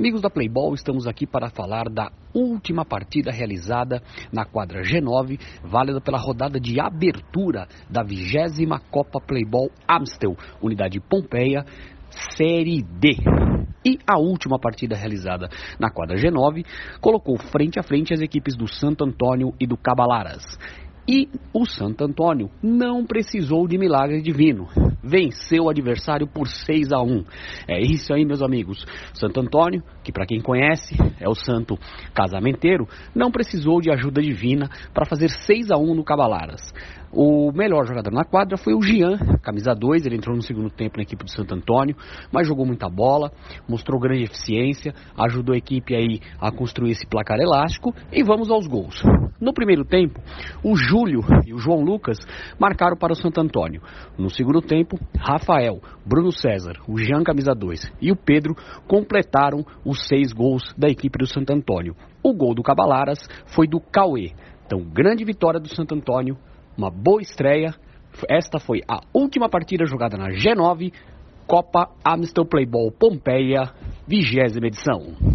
Amigos da Playball, estamos aqui para falar da última partida realizada na quadra G9, válida pela rodada de abertura da vigésima Copa Playball Amstel, unidade Pompeia, Série D. E a última partida realizada na quadra G9 colocou frente a frente as equipes do Santo Antônio e do Cabalaras. E o Santo Antônio não precisou de milagre divino. Venceu o adversário por 6 a 1. É isso aí, meus amigos. Santo Antônio, que para quem conhece é o santo casamenteiro, não precisou de ajuda divina para fazer 6 a 1 no Cabalaras. O melhor jogador na quadra foi o Gian, camisa 2, ele entrou no segundo tempo na equipe do Santo Antônio, mas jogou muita bola, mostrou grande eficiência, ajudou a equipe aí a construir esse placar elástico e vamos aos gols. No primeiro tempo, o Júlio e o João Lucas marcaram para o Santo Antônio. No segundo tempo, Rafael, Bruno César, o Jean camisa 2 e o Pedro completaram os seis gols da equipe do Santo Antônio. O gol do Cabalaras foi do Cauê. Então, grande vitória do Santo Antônio uma boa estreia. Esta foi a última partida jogada na G9, Copa Amstel Playball Pompeia, vigésima edição.